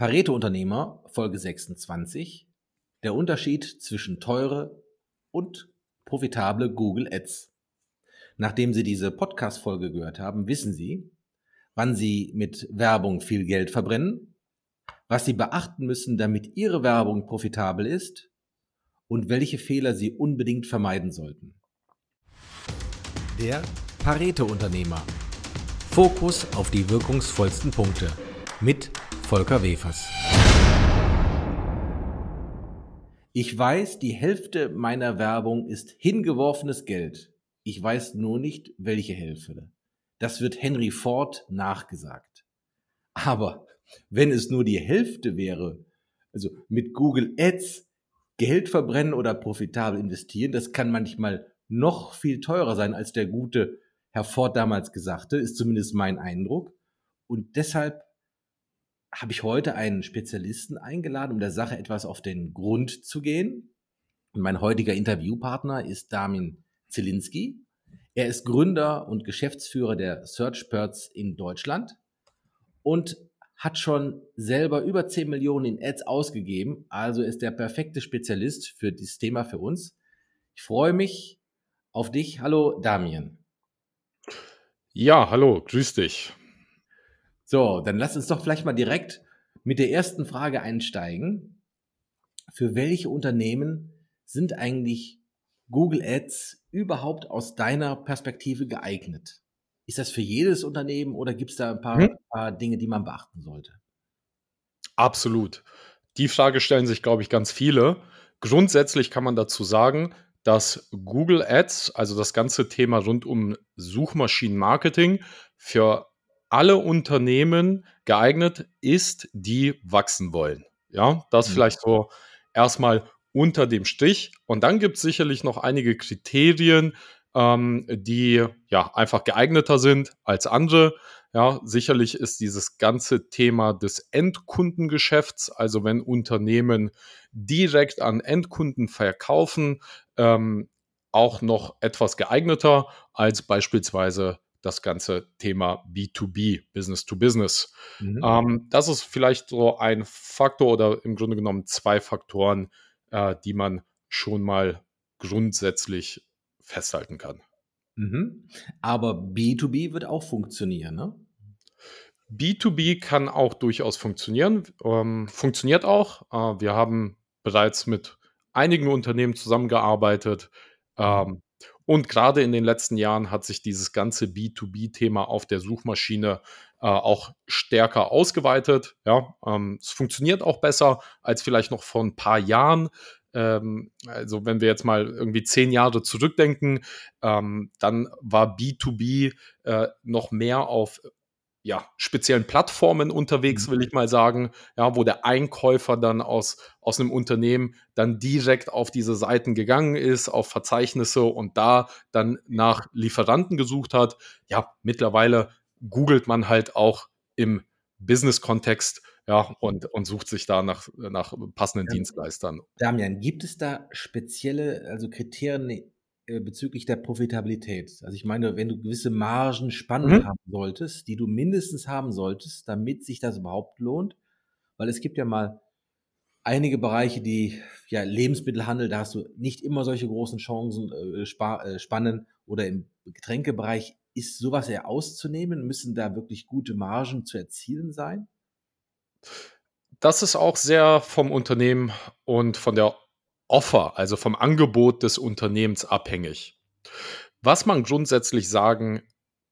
Pareto-Unternehmer, Folge 26. Der Unterschied zwischen teure und profitable Google Ads. Nachdem Sie diese Podcast-Folge gehört haben, wissen Sie, wann Sie mit Werbung viel Geld verbrennen, was Sie beachten müssen, damit Ihre Werbung profitabel ist und welche Fehler Sie unbedingt vermeiden sollten. Der Pareto-Unternehmer. Fokus auf die wirkungsvollsten Punkte mit Volker Wefers. Ich weiß, die Hälfte meiner Werbung ist hingeworfenes Geld. Ich weiß nur nicht, welche Hälfte. Das wird Henry Ford nachgesagt. Aber wenn es nur die Hälfte wäre, also mit Google Ads Geld verbrennen oder profitabel investieren, das kann manchmal noch viel teurer sein, als der gute Herr Ford damals gesagte, ist zumindest mein Eindruck. Und deshalb habe ich heute einen Spezialisten eingeladen, um der Sache etwas auf den Grund zu gehen. Und mein heutiger Interviewpartner ist Damin Zielinski. Er ist Gründer und Geschäftsführer der SearchBirds in Deutschland und hat schon selber über 10 Millionen in Ads ausgegeben. Also ist der perfekte Spezialist für dieses Thema für uns. Ich freue mich auf dich. Hallo Damien. Ja, hallo, grüß dich. So, dann lass uns doch vielleicht mal direkt mit der ersten Frage einsteigen. Für welche Unternehmen sind eigentlich Google Ads überhaupt aus deiner Perspektive geeignet? Ist das für jedes Unternehmen oder gibt es da ein paar, hm? paar Dinge, die man beachten sollte? Absolut. Die Frage stellen sich, glaube ich, ganz viele. Grundsätzlich kann man dazu sagen, dass Google Ads, also das ganze Thema rund um Suchmaschinenmarketing, für alle Unternehmen geeignet ist, die wachsen wollen. Ja, das mhm. vielleicht so erstmal unter dem Strich. Und dann gibt es sicherlich noch einige Kriterien, ähm, die ja einfach geeigneter sind als andere. Ja, sicherlich ist dieses ganze Thema des Endkundengeschäfts, also wenn Unternehmen direkt an Endkunden verkaufen, ähm, auch noch etwas geeigneter als beispielsweise das ganze Thema B2B, Business to Business. Mhm. Ähm, das ist vielleicht so ein Faktor oder im Grunde genommen zwei Faktoren, äh, die man schon mal grundsätzlich festhalten kann. Mhm. Aber B2B wird auch funktionieren, ne? B2B kann auch durchaus funktionieren, ähm, funktioniert auch. Äh, wir haben bereits mit einigen Unternehmen zusammengearbeitet, mhm. ähm, und gerade in den letzten Jahren hat sich dieses ganze B2B-Thema auf der Suchmaschine äh, auch stärker ausgeweitet. Ja, ähm, es funktioniert auch besser als vielleicht noch vor ein paar Jahren. Ähm, also wenn wir jetzt mal irgendwie zehn Jahre zurückdenken, ähm, dann war B2B äh, noch mehr auf ja, speziellen Plattformen unterwegs, mhm. will ich mal sagen, ja, wo der Einkäufer dann aus, aus einem Unternehmen dann direkt auf diese Seiten gegangen ist, auf Verzeichnisse und da dann nach Lieferanten gesucht hat. Ja, mittlerweile googelt man halt auch im Business-Kontext, ja, und, und sucht sich da nach, nach passenden ja. Dienstleistern. Damian, gibt es da spezielle, also Kriterien, bezüglich der Profitabilität. Also ich meine, wenn du gewisse Margen spannend mhm. haben solltest, die du mindestens haben solltest, damit sich das überhaupt lohnt, weil es gibt ja mal einige Bereiche, die ja Lebensmittelhandel, da hast du nicht immer solche großen Chancen äh, äh, spannen oder im Getränkebereich ist sowas eher auszunehmen? Müssen da wirklich gute Margen zu erzielen sein? Das ist auch sehr vom Unternehmen und von der Offer, also vom Angebot des Unternehmens abhängig. Was man grundsätzlich sagen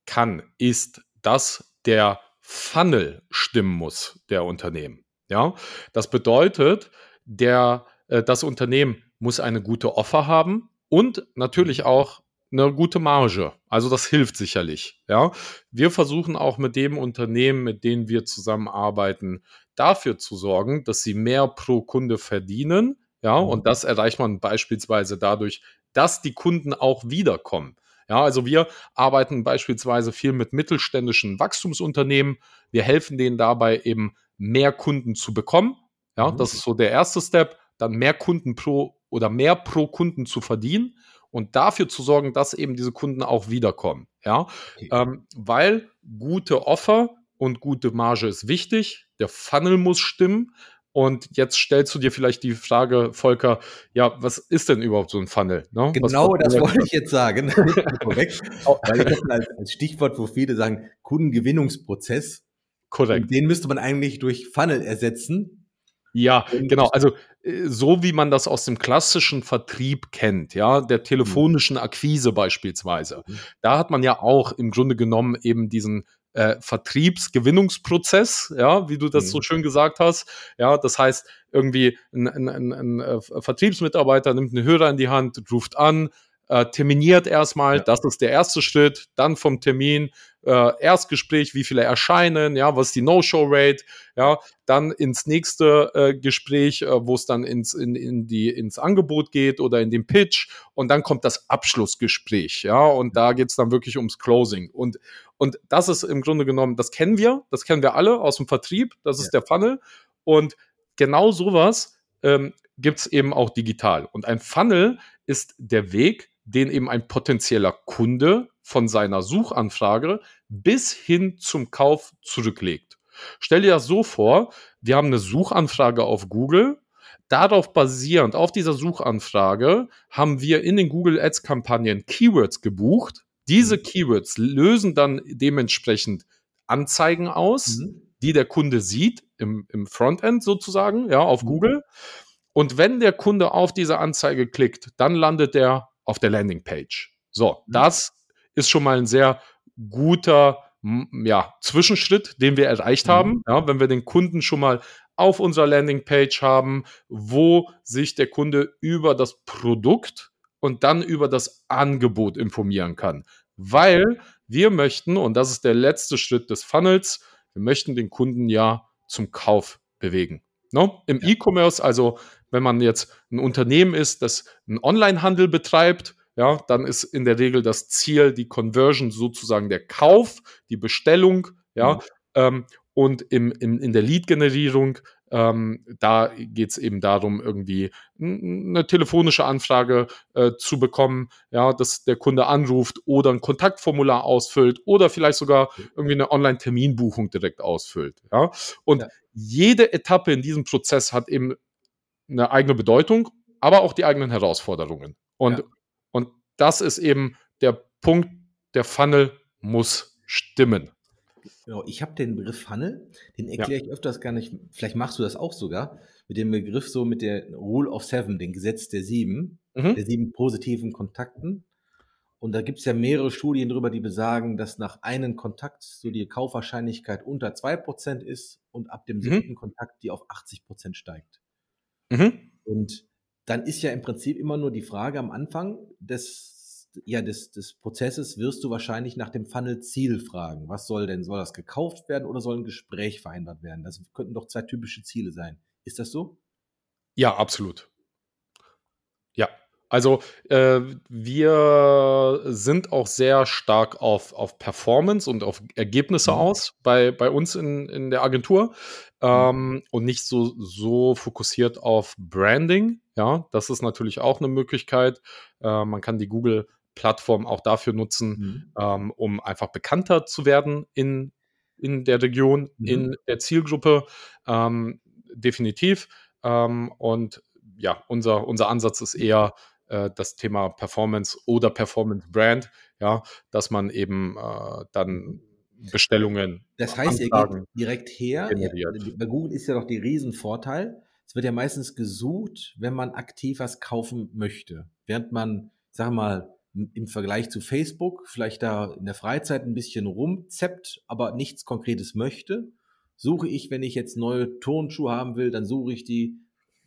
kann, ist, dass der Funnel stimmen muss, der Unternehmen. Ja, das bedeutet, der, äh, das Unternehmen muss eine gute Offer haben und natürlich auch eine gute Marge. Also das hilft sicherlich. Ja, wir versuchen auch mit dem Unternehmen, mit denen wir zusammenarbeiten, dafür zu sorgen, dass sie mehr pro Kunde verdienen, ja, und das erreicht man beispielsweise dadurch, dass die Kunden auch wiederkommen. Ja, also wir arbeiten beispielsweise viel mit mittelständischen Wachstumsunternehmen. Wir helfen denen dabei eben mehr Kunden zu bekommen. Ja, mhm. das ist so der erste Step. Dann mehr Kunden pro oder mehr pro Kunden zu verdienen und dafür zu sorgen, dass eben diese Kunden auch wiederkommen. Ja, okay. ähm, weil gute Offer und gute Marge ist wichtig. Der Funnel muss stimmen. Und jetzt stellst du dir vielleicht die Frage, Volker, ja, was ist denn überhaupt so ein Funnel? Ne? Genau, das wollte ich jetzt sagen. Korrekt. Weil ich als, als Stichwort, wo viele sagen, Kundengewinnungsprozess. Korrekt. Und den müsste man eigentlich durch Funnel ersetzen. Ja, genau. Also äh, so wie man das aus dem klassischen Vertrieb kennt, ja, der telefonischen Akquise beispielsweise. Mhm. Da hat man ja auch im Grunde genommen eben diesen äh, Vertriebsgewinnungsprozess, ja, wie du das mhm. so schön gesagt hast. Ja, das heißt, irgendwie ein, ein, ein, ein äh, Vertriebsmitarbeiter nimmt einen Hörer in die Hand, ruft an, äh, terminiert erstmal, ja. das ist der erste Schritt, dann vom Termin äh, Erstgespräch, wie viele erscheinen, ja, was ist die No-Show-Rate, ja, dann ins nächste äh, Gespräch, äh, wo es dann ins, in, in die, ins Angebot geht oder in den Pitch und dann kommt das Abschlussgespräch, ja, und da geht's dann wirklich ums Closing und, und das ist im Grunde genommen, das kennen wir, das kennen wir alle aus dem Vertrieb, das ist ja. der Funnel und genau sowas ähm, gibt es eben auch digital. Und ein Funnel ist der Weg, den eben ein potenzieller Kunde von seiner Suchanfrage bis hin zum Kauf zurücklegt. Stell dir das so vor, wir haben eine Suchanfrage auf Google. Darauf basierend, auf dieser Suchanfrage, haben wir in den Google Ads Kampagnen Keywords gebucht. Diese mhm. Keywords lösen dann dementsprechend Anzeigen aus, mhm. die der Kunde sieht im, im Frontend sozusagen, ja, auf mhm. Google. Und wenn der Kunde auf diese Anzeige klickt, dann landet er auf der Landingpage. So, mhm. das ist schon mal ein sehr guter ja, Zwischenschritt, den wir erreicht mhm. haben. Ja, wenn wir den Kunden schon mal auf unserer Landingpage haben, wo sich der Kunde über das Produkt und dann über das Angebot informieren kann. Weil wir möchten, und das ist der letzte Schritt des Funnels, wir möchten den Kunden ja zum Kauf bewegen. No? Im ja. E-Commerce, also wenn man jetzt ein Unternehmen ist, das einen Online-Handel betreibt, ja, dann ist in der Regel das Ziel die Conversion sozusagen der Kauf, die Bestellung, ja, mhm. ähm, und im, im, in der Lead-Generierung, ähm, da geht es eben darum, irgendwie eine telefonische Anfrage äh, zu bekommen, ja, dass der Kunde anruft oder ein Kontaktformular ausfüllt oder vielleicht sogar irgendwie eine Online-Terminbuchung direkt ausfüllt. Ja. Und ja. jede Etappe in diesem Prozess hat eben eine eigene Bedeutung, aber auch die eigenen Herausforderungen. Und, ja. und das ist eben der Punkt, der Funnel muss stimmen. Genau, ich habe den Begriff Funnel, den erkläre ja. ich öfters gar nicht, vielleicht machst du das auch sogar, mit dem Begriff so mit der Rule of Seven, dem Gesetz der Sieben, mhm. der sieben positiven Kontakten. Und da gibt es ja mehrere Studien darüber, die besagen, dass nach einem Kontakt so die Kaufwahrscheinlichkeit unter 2% ist und ab dem mhm. siebten Kontakt die auf 80% steigt. Mhm. Und dann ist ja im Prinzip immer nur die Frage am Anfang des, ja, des, des Prozesses wirst du wahrscheinlich nach dem Funnel-Ziel fragen. Was soll denn? Soll das gekauft werden oder soll ein Gespräch vereinbart werden? Das könnten doch zwei typische Ziele sein. Ist das so? Ja, absolut. Ja, also äh, wir sind auch sehr stark auf, auf Performance und auf Ergebnisse mhm. aus bei, bei uns in, in der Agentur mhm. ähm, und nicht so, so fokussiert auf Branding. Ja, das ist natürlich auch eine Möglichkeit. Äh, man kann die Google-Plattform auch dafür nutzen, mhm. ähm, um einfach bekannter zu werden in, in der Region, mhm. in der Zielgruppe. Ähm, definitiv. Ähm, und ja, unser, unser Ansatz ist eher äh, das Thema Performance oder Performance Brand, ja, dass man eben äh, dann Bestellungen. Das heißt, ihr geht direkt her. Ja, bei Google ist ja doch der Riesenvorteil. Es wird ja meistens gesucht, wenn man aktiv was kaufen möchte. Während man, sag mal, im Vergleich zu Facebook vielleicht da in der Freizeit ein bisschen rumzeppt, aber nichts Konkretes möchte, suche ich, wenn ich jetzt neue Turnschuhe haben will, dann suche ich die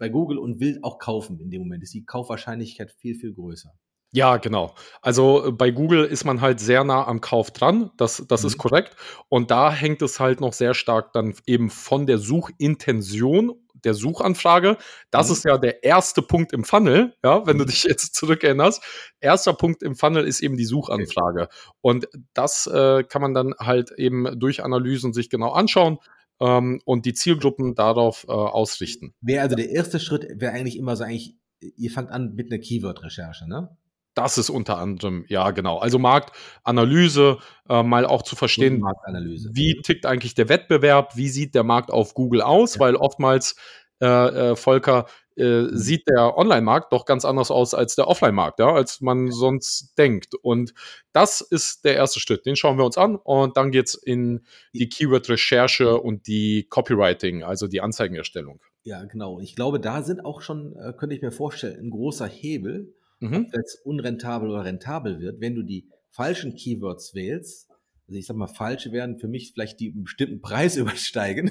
bei Google und will auch kaufen in dem Moment. Ist die Kaufwahrscheinlichkeit viel, viel größer. Ja, genau. Also äh, bei Google ist man halt sehr nah am Kauf dran. Das, das mhm. ist korrekt. Und da hängt es halt noch sehr stark dann eben von der Suchintention der Suchanfrage. Das mhm. ist ja der erste Punkt im Funnel, ja, wenn mhm. du dich jetzt zurückerinnerst. Erster Punkt im Funnel ist eben die Suchanfrage. Okay. Und das äh, kann man dann halt eben durch Analysen sich genau anschauen ähm, und die Zielgruppen darauf äh, ausrichten. Wäre also der erste Schritt, wäre eigentlich immer so eigentlich, ihr fangt an mit einer Keyword-Recherche, ne? Das ist unter anderem, ja, genau. Also Marktanalyse, äh, mal auch zu verstehen, wie tickt eigentlich der Wettbewerb, wie sieht der Markt auf Google aus, ja. weil oftmals, äh, äh, Volker, äh, mhm. sieht der Online-Markt doch ganz anders aus als der Offline-Markt, ja, als man sonst denkt. Und das ist der erste Schritt. Den schauen wir uns an und dann geht's in die Keyword-Recherche und die Copywriting, also die Anzeigenerstellung. Ja, genau. Ich glaube, da sind auch schon, äh, könnte ich mir vorstellen, ein großer Hebel, mhm. ob es unrentabel oder rentabel wird, wenn du die falschen Keywords wählst. Also ich sag mal, falsche werden für mich vielleicht die einen bestimmten Preis übersteigen.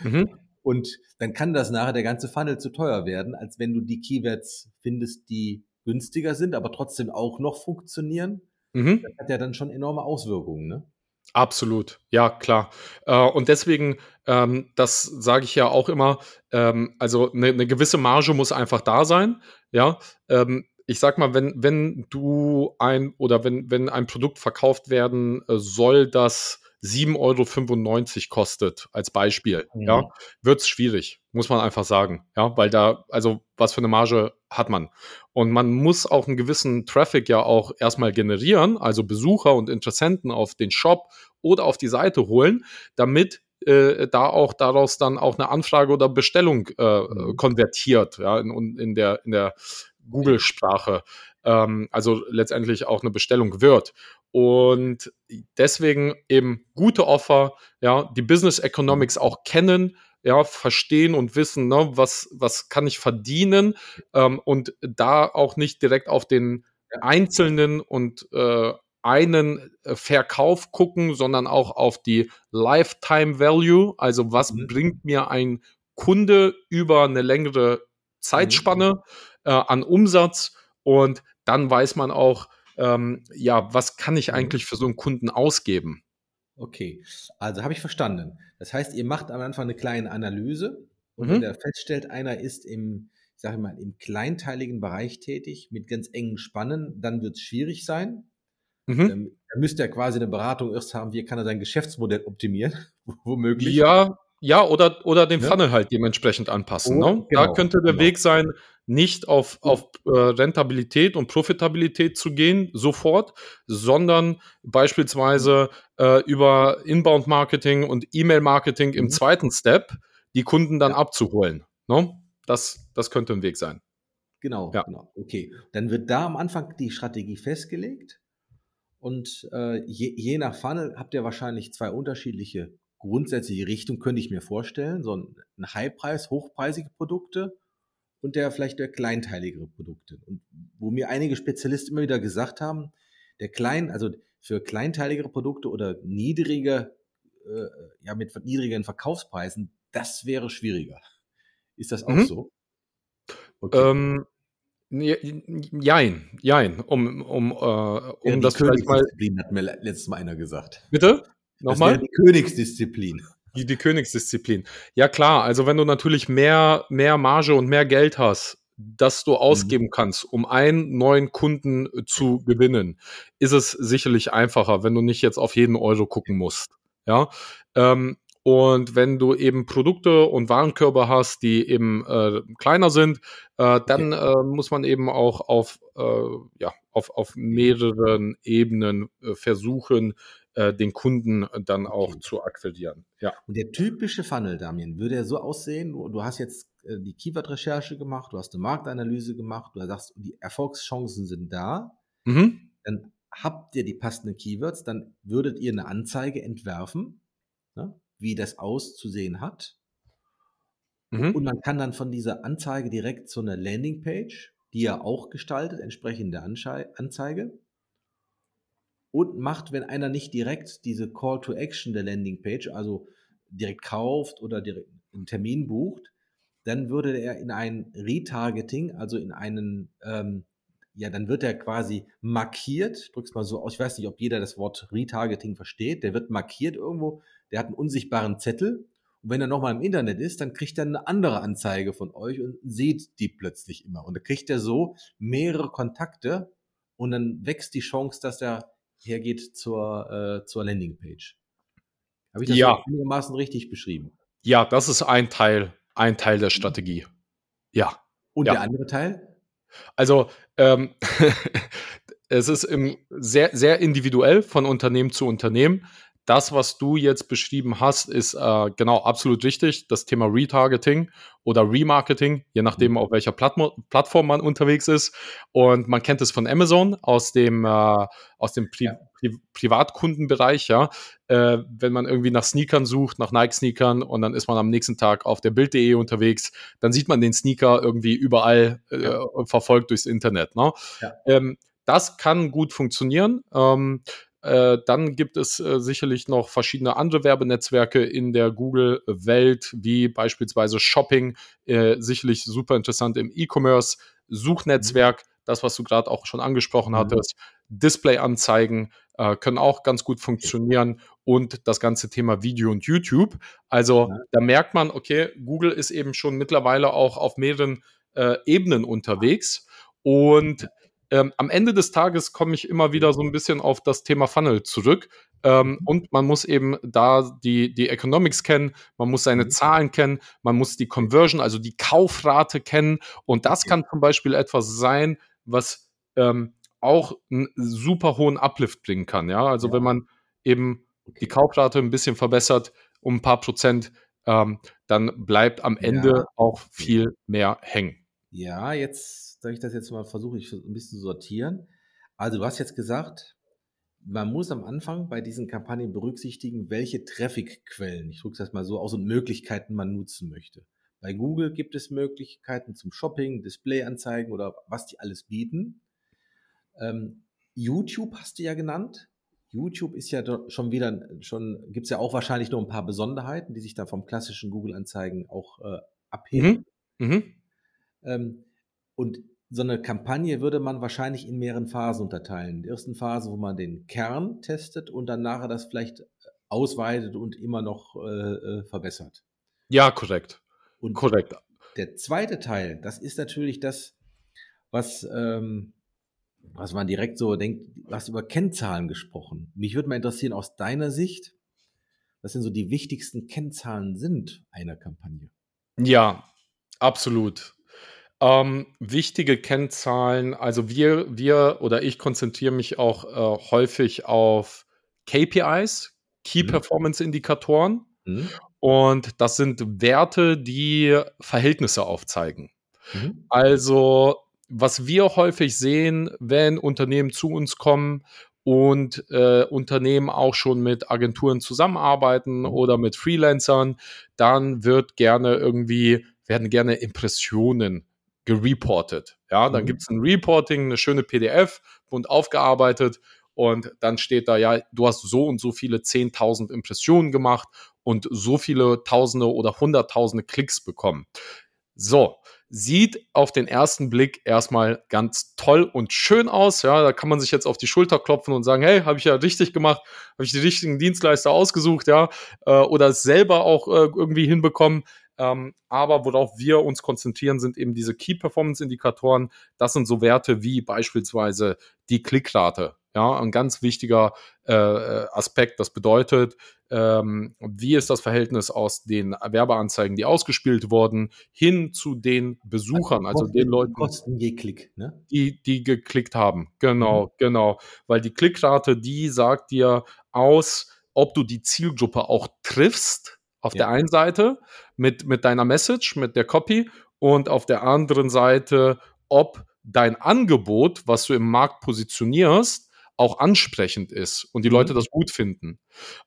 Mhm. Und dann kann das nachher der ganze Funnel zu teuer werden, als wenn du die Keywords findest, die günstiger sind, aber trotzdem auch noch funktionieren. Mhm. Das hat ja dann schon enorme Auswirkungen, ne? Absolut, ja klar. Äh, und deswegen, ähm, das sage ich ja auch immer, ähm, also eine ne gewisse Marge muss einfach da sein. Ja, ähm, ich sag mal, wenn, wenn du ein oder wenn, wenn ein Produkt verkauft werden äh, soll, das 7,95 Euro kostet, als Beispiel, mhm. ja, wird es schwierig, muss man einfach sagen. Ja, weil da, also was für eine Marge hat man? Und man muss auch einen gewissen Traffic ja auch erstmal generieren, also Besucher und Interessenten auf den Shop oder auf die Seite holen, damit äh, da auch daraus dann auch eine Anfrage oder Bestellung äh, mhm. konvertiert, ja, in, in der, in der Google-Sprache. Ähm, also letztendlich auch eine Bestellung wird. Und deswegen eben gute Offer, ja, die Business Economics auch kennen, ja, verstehen und wissen, ne, was, was kann ich verdienen ähm, und da auch nicht direkt auf den einzelnen und äh, einen äh, Verkauf gucken, sondern auch auf die Lifetime Value, also was mhm. bringt mir ein Kunde über eine längere Zeitspanne. Mhm äh, an Umsatz und dann weiß man auch, ähm, ja, was kann ich mhm. eigentlich für so einen Kunden ausgeben? Okay, also habe ich verstanden. Das heißt, ihr macht am Anfang eine kleine Analyse und mhm. wenn ihr feststellt, einer ist im, ich sage mal, im kleinteiligen Bereich tätig mit ganz engen Spannen, dann wird es schwierig sein. Mhm. Ähm, da müsst ihr quasi eine Beratung erst haben, wie kann er sein Geschäftsmodell optimieren, womöglich. Ja, ja, oder, oder den ja. Funnel halt dementsprechend anpassen. Oh, ne? genau, da könnte der genau. Weg sein, nicht auf, auf äh, Rentabilität und Profitabilität zu gehen, sofort, sondern beispielsweise äh, über Inbound-Marketing und E-Mail-Marketing im mhm. zweiten Step die Kunden dann abzuholen. Ne? Das, das könnte ein Weg sein. Genau, ja. genau. Okay. Dann wird da am Anfang die Strategie festgelegt. Und äh, je, je nach Funnel habt ihr wahrscheinlich zwei unterschiedliche grundsätzliche Richtungen, könnte ich mir vorstellen. So ein, ein Highpreis, hochpreisige Produkte und der vielleicht der kleinteiligere Produkte. Und wo mir einige Spezialisten immer wieder gesagt haben, der klein, also für kleinteiligere Produkte oder niedrige, äh, ja, mit niedrigeren Verkaufspreisen, das wäre schwieriger. Ist das auch mhm. so? Okay. Ähm, jein, jein, um, um, äh, um das vielleicht mal. hat mir letztes Mal einer gesagt. Bitte? Nochmal? Das die Königsdisziplin. Die, die Königsdisziplin. Ja klar, also wenn du natürlich mehr, mehr Marge und mehr Geld hast, das du ausgeben mhm. kannst, um einen neuen Kunden äh, zu gewinnen, ist es sicherlich einfacher, wenn du nicht jetzt auf jeden Euro gucken musst. Ja. Ähm, und wenn du eben Produkte und Warenkörbe hast, die eben äh, kleiner sind, äh, dann äh, muss man eben auch auf, äh, ja, auf, auf mehreren Ebenen äh, versuchen, äh, den Kunden dann auch okay. zu akquirieren. Ja. Und der typische Funnel, Damien, würde er so aussehen? Du, hast jetzt äh, die Keyword-Recherche gemacht, du hast eine Marktanalyse gemacht, du sagst, die Erfolgschancen sind da. Mhm. Dann habt ihr die passenden Keywords, dann würdet ihr eine Anzeige entwerfen, ne, wie das auszusehen hat. Mhm. Und man kann dann von dieser Anzeige direkt zu einer Landingpage, die ihr auch gestaltet, entsprechend der Anzeige und macht, wenn einer nicht direkt diese Call to Action der Landingpage, also direkt kauft oder direkt einen Termin bucht, dann würde er in ein Retargeting, also in einen, ähm, ja, dann wird er quasi markiert, drück's mal so aus, ich weiß nicht, ob jeder das Wort Retargeting versteht, der wird markiert irgendwo, der hat einen unsichtbaren Zettel. Und wenn er nochmal im Internet ist, dann kriegt er eine andere Anzeige von euch und sieht die plötzlich immer. Und da kriegt er so mehrere Kontakte und dann wächst die Chance, dass er hergeht zur, äh, zur Landingpage. Habe ich das ja. einigermaßen richtig beschrieben? Ja, das ist ein Teil, ein Teil der Strategie. Ja. Und ja. der andere Teil? Also, ähm, es ist im sehr, sehr individuell von Unternehmen zu Unternehmen das, was du jetzt beschrieben hast, ist äh, genau absolut richtig. Das Thema Retargeting oder Remarketing, je nachdem, mhm. auf welcher Plattmo Plattform man unterwegs ist. Und man kennt es von Amazon aus dem, äh, aus dem Pri Pri Privatkundenbereich, ja. Äh, wenn man irgendwie nach Sneakern sucht, nach Nike-Sneakern und dann ist man am nächsten Tag auf der Bild.de unterwegs, dann sieht man den Sneaker irgendwie überall äh, verfolgt durchs Internet. Ne? Ja. Ähm, das kann gut funktionieren. Ähm, äh, dann gibt es äh, sicherlich noch verschiedene andere Werbenetzwerke in der Google-Welt, wie beispielsweise Shopping, äh, sicherlich super interessant im E-Commerce, Suchnetzwerk, mhm. das, was du gerade auch schon angesprochen mhm. hattest, Display-Anzeigen äh, können auch ganz gut funktionieren und das ganze Thema Video und YouTube. Also da merkt man, okay, Google ist eben schon mittlerweile auch auf mehreren äh, Ebenen unterwegs und ähm, am Ende des Tages komme ich immer wieder so ein bisschen auf das Thema Funnel zurück. Ähm, mhm. und man muss eben da die, die Economics kennen, man muss seine mhm. Zahlen kennen, man muss die Conversion, also die Kaufrate kennen. Und das kann zum Beispiel etwas sein, was ähm, auch einen super hohen Uplift bringen kann. Ja, also ja. wenn man eben die Kaufrate ein bisschen verbessert um ein paar Prozent, ähm, dann bleibt am Ende ja. auch viel mehr hängen. Ja, jetzt soll ich das jetzt mal versuchen, ich ein bisschen zu sortieren. Also du hast jetzt gesagt, man muss am Anfang bei diesen Kampagnen berücksichtigen, welche Traffic-Quellen, ich drücke das mal so aus, und Möglichkeiten man nutzen möchte. Bei Google gibt es Möglichkeiten zum Shopping, Displayanzeigen oder was die alles bieten. Ähm, YouTube hast du ja genannt. YouTube ist ja schon wieder, schon gibt es ja auch wahrscheinlich nur ein paar Besonderheiten, die sich da vom klassischen Google-Anzeigen auch äh, abheben. Mhm. Mhm. Ähm, und so eine Kampagne würde man wahrscheinlich in mehreren Phasen unterteilen. In der ersten Phase, wo man den Kern testet und dann nachher das vielleicht äh, ausweitet und immer noch äh, äh, verbessert. Ja, korrekt. Und korrekt. Der zweite Teil, das ist natürlich das, was, ähm, was man direkt so denkt, du hast über Kennzahlen gesprochen. Mich würde mal interessieren, aus deiner Sicht, was denn so die wichtigsten Kennzahlen sind einer Kampagne? Ja, absolut. Ähm, wichtige Kennzahlen, also wir, wir oder ich konzentriere mich auch äh, häufig auf KPIs, Key mhm. Performance Indikatoren. Mhm. Und das sind Werte, die Verhältnisse aufzeigen. Mhm. Also, was wir häufig sehen, wenn Unternehmen zu uns kommen und äh, Unternehmen auch schon mit Agenturen zusammenarbeiten mhm. oder mit Freelancern, dann wird gerne irgendwie, werden gerne Impressionen gereportet. Ja, dann mhm. gibt es ein Reporting, eine schöne PDF, bunt aufgearbeitet und dann steht da, ja, du hast so und so viele 10.000 Impressionen gemacht und so viele Tausende oder Hunderttausende Klicks bekommen. So, sieht auf den ersten Blick erstmal ganz toll und schön aus. Ja, da kann man sich jetzt auf die Schulter klopfen und sagen, hey, habe ich ja richtig gemacht, habe ich die richtigen Dienstleister ausgesucht, ja, äh, oder es selber auch äh, irgendwie hinbekommen. Ähm, aber worauf wir uns konzentrieren, sind eben diese Key Performance Indikatoren. Das sind so Werte wie beispielsweise die Klickrate. Ja, ein ganz wichtiger äh, Aspekt. Das bedeutet, ähm, wie ist das Verhältnis aus den Werbeanzeigen, die ausgespielt wurden, hin zu den Besuchern, also, also den Leuten, Kosten je Klick, ne? die, die geklickt haben. Genau, mhm. genau. Weil die Klickrate, die sagt dir aus, ob du die Zielgruppe auch triffst auf ja. der einen Seite mit, mit deiner Message, mit der Copy und auf der anderen Seite, ob dein Angebot, was du im Markt positionierst, auch ansprechend ist und die mhm. Leute das gut finden.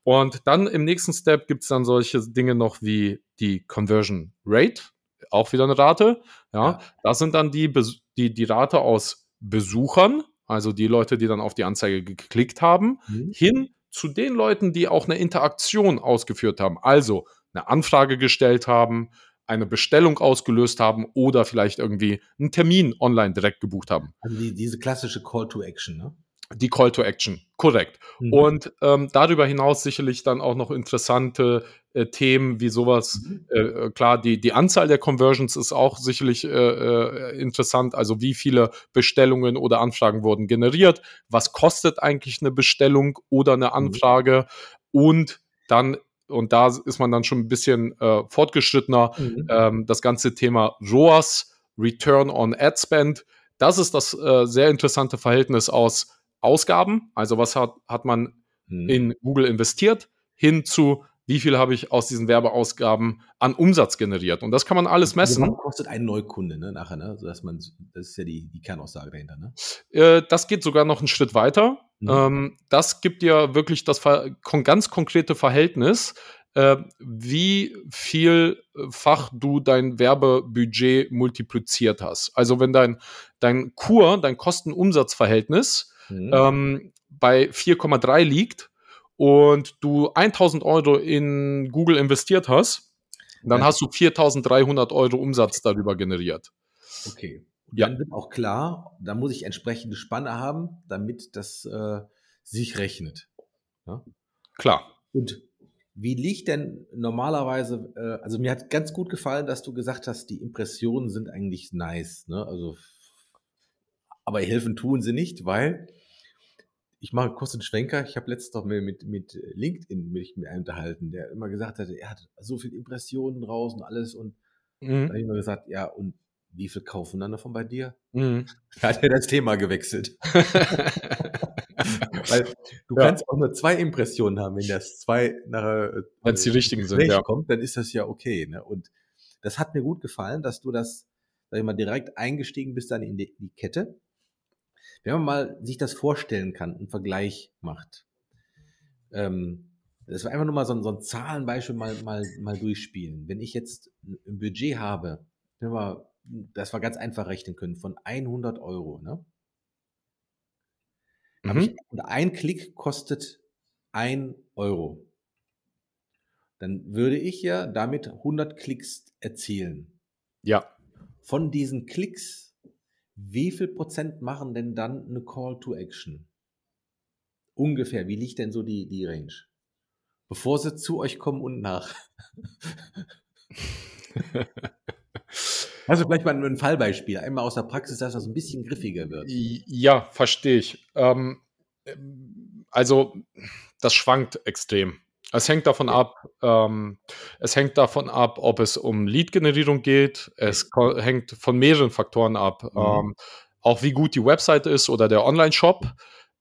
Und dann im nächsten Step gibt es dann solche Dinge noch wie die Conversion Rate, auch wieder eine Rate. Ja, ja. das sind dann die, die, die Rate aus Besuchern, also die Leute, die dann auf die Anzeige geklickt haben, mhm. hin zu den Leuten, die auch eine Interaktion ausgeführt haben, also eine Anfrage gestellt haben, eine Bestellung ausgelöst haben oder vielleicht irgendwie einen Termin online direkt gebucht haben. Also die, diese klassische Call to Action, ne? Die Call to Action, korrekt. Mhm. Und ähm, darüber hinaus sicherlich dann auch noch interessante äh, Themen wie sowas. Mhm. Äh, äh, klar, die, die Anzahl der Conversions ist auch sicherlich äh, äh, interessant. Also wie viele Bestellungen oder Anfragen wurden generiert? Was kostet eigentlich eine Bestellung oder eine mhm. Anfrage? Mhm. Und dann und da ist man dann schon ein bisschen äh, fortgeschrittener. Mhm. Ähm, das ganze Thema ROAS, Return on Ad Spend, das ist das äh, sehr interessante Verhältnis aus Ausgaben, also was hat, hat man hm. in Google investiert, hin zu wie viel habe ich aus diesen Werbeausgaben an Umsatz generiert. Und das kann man alles messen. Was kostet ein Neukunde ne, nachher, ne? So dass man, das ist ja die, die Kernaussage dahinter. Ne? Äh, das geht sogar noch einen Schritt weiter. Mhm. Ähm, das gibt dir wirklich das ganz konkrete Verhältnis, äh, wie vielfach du dein Werbebudget multipliziert hast. Also wenn dein, dein Kur, dein Kosten-Umsatz-Verhältnis mhm. ähm, bei 4,3 liegt, und du 1000 Euro in Google investiert hast, dann ja. hast du 4300 Euro Umsatz darüber generiert. Okay. Und ja. dann wird auch klar, da muss ich entsprechende Spanne haben, damit das äh, sich rechnet. Ja? Klar. Und wie liegt denn normalerweise, äh, also mir hat ganz gut gefallen, dass du gesagt hast, die Impressionen sind eigentlich nice, ne? Also, aber helfen tun sie nicht, weil ich mache kurz einen Schwenker. Ich habe letztens doch mit, mit LinkedIn mich mit einem unterhalten, der immer gesagt hat, er hat so viele Impressionen raus und alles. Und mhm. da habe ich immer gesagt, ja, und wie viel kaufen dann davon bei dir? Mhm. Da hat er das Thema gewechselt. Weil du ja. kannst auch nur zwei Impressionen haben, wenn das zwei nachher äh, wenn es die richtigen sind, ja. kommt, dann ist das ja okay. Ne? Und das hat mir gut gefallen, dass du das, sag ich mal, direkt eingestiegen bist dann in die, die Kette wenn man mal sich das vorstellen kann, einen Vergleich macht, ähm, das war einfach nur mal so ein, so ein Zahlenbeispiel mal, mal, mal durchspielen. Wenn ich jetzt ein Budget habe, wir, das war ganz einfach rechnen können, von 100 Euro, ne? Mhm. Ich, und ein Klick kostet ein Euro. Dann würde ich ja damit 100 Klicks erzielen. Ja. Von diesen Klicks wie viel Prozent machen denn dann eine Call to Action? Ungefähr, wie liegt denn so die, die Range? Bevor sie zu euch kommen und nach. Also vielleicht mal ein Fallbeispiel, einmal aus der Praxis, dass das ein bisschen griffiger wird. Ja, verstehe ich. Ähm, also das schwankt extrem. Es hängt davon ab, ähm, es hängt davon ab, ob es um Lead-Generierung geht. Es hängt von mehreren Faktoren ab. Mhm. Ähm, auch wie gut die Website ist oder der Online-Shop.